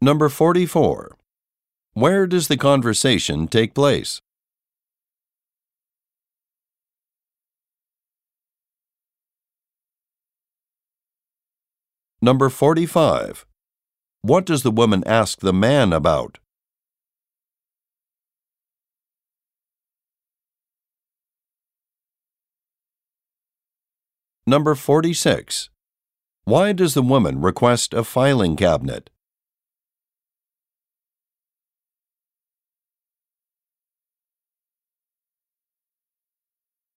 Number 44. Where does the conversation take place? Number 45. What does the woman ask the man about? Number 46. Why does the woman request a filing cabinet?